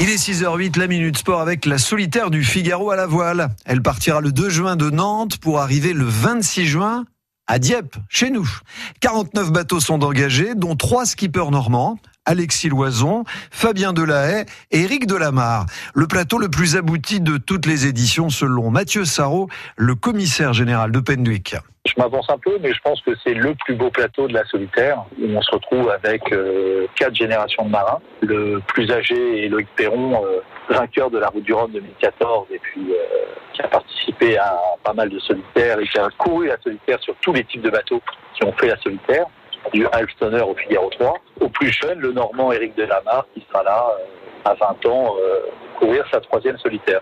Il est 6h08, la Minute Sport avec la solitaire du Figaro à la voile. Elle partira le 2 juin de Nantes pour arriver le 26 juin à Dieppe, chez nous. 49 bateaux sont engagés, dont trois skippers normands. Alexis Loison, Fabien Delahaye et Éric Delamarre. Le plateau le plus abouti de toutes les éditions selon Mathieu Sarrault, le commissaire général de Penduic. Je m'avance un peu, mais je pense que c'est le plus beau plateau de la solitaire, où on se retrouve avec euh, quatre générations de marins. Le plus âgé est Loïc Perron, euh, vainqueur de la Route du Rhum 2014, et puis euh, qui a participé à pas mal de solitaires et qui a couru la solitaire sur tous les types de bateaux qui ont fait la solitaire, du Alstoner au Figaro 3. Au plus jeune, le Normand Éric Delamarre, qui sera là à 20 ans, courir sa troisième solitaire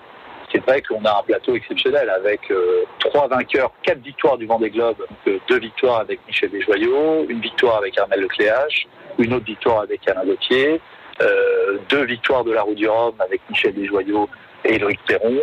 c'est vrai qu'on a un plateau exceptionnel avec euh, trois vainqueurs, quatre victoires du Vendée Globe, donc, euh, deux victoires avec Michel Desjoyaux, une victoire avec Armel Lecléache, une autre victoire avec Alain Gauthier, euh, deux victoires de la Route du Rhum avec Michel Desjoyaux et Loïc Perron,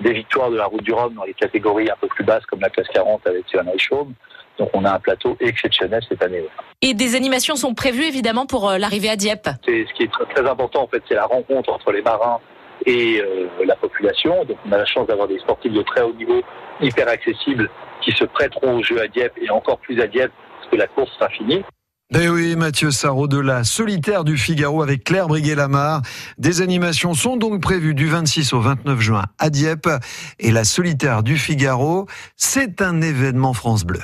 des victoires de la Route du Rhum dans les catégories un peu plus basses comme la classe 40 avec Johan Reichaume. Donc on a un plateau exceptionnel cette année. Et des animations sont prévues évidemment pour l'arrivée à Dieppe. C'est ce qui est très, très important en fait, c'est la rencontre entre les marins et euh, la population. Donc on a la chance d'avoir des sportifs de très haut niveau, hyper accessibles, qui se prêteront au jeu à Dieppe et encore plus à Dieppe, parce que la course sera finie. Eh oui, Mathieu Sarraud de la solitaire du Figaro avec Claire Briguet-Lamar. Des animations sont donc prévues du 26 au 29 juin à Dieppe. Et la solitaire du Figaro, c'est un événement France Bleu.